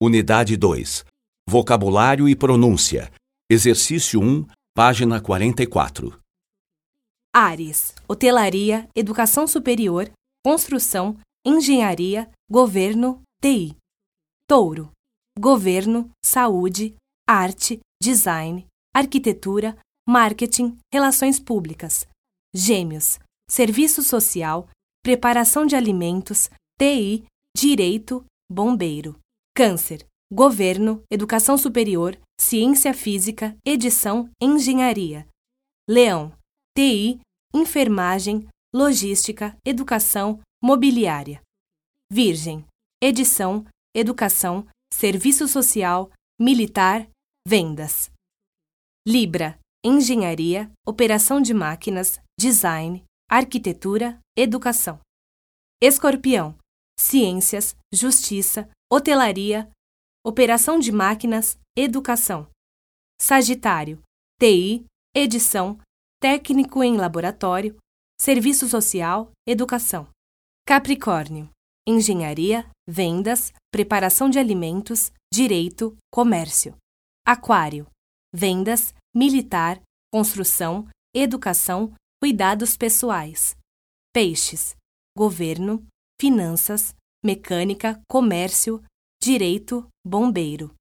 Unidade 2. Vocabulário e pronúncia. Exercício 1, página 44. Áreas: hotelaria, educação superior, construção, engenharia, governo, TI. Touro: governo, saúde, arte, design, arquitetura, marketing, relações públicas. Gêmeos: serviço social, preparação de alimentos, TI, direito, bombeiro. Câncer: governo, educação superior, ciência física, edição, engenharia. Leão: TI, enfermagem, logística, educação, mobiliária. Virgem: edição, educação, serviço social, militar, vendas. Libra: engenharia, operação de máquinas, design, arquitetura, educação. Escorpião: ciências, justiça, hotelaria, operação de máquinas, educação. Sagitário: TI, edição, técnico em laboratório, serviço social, educação. Capricórnio: engenharia, vendas, preparação de alimentos, direito, comércio. Aquário: vendas, militar, construção, educação, cuidados pessoais. Peixes: governo, finanças, mecânica, comércio, direito, bombeiro.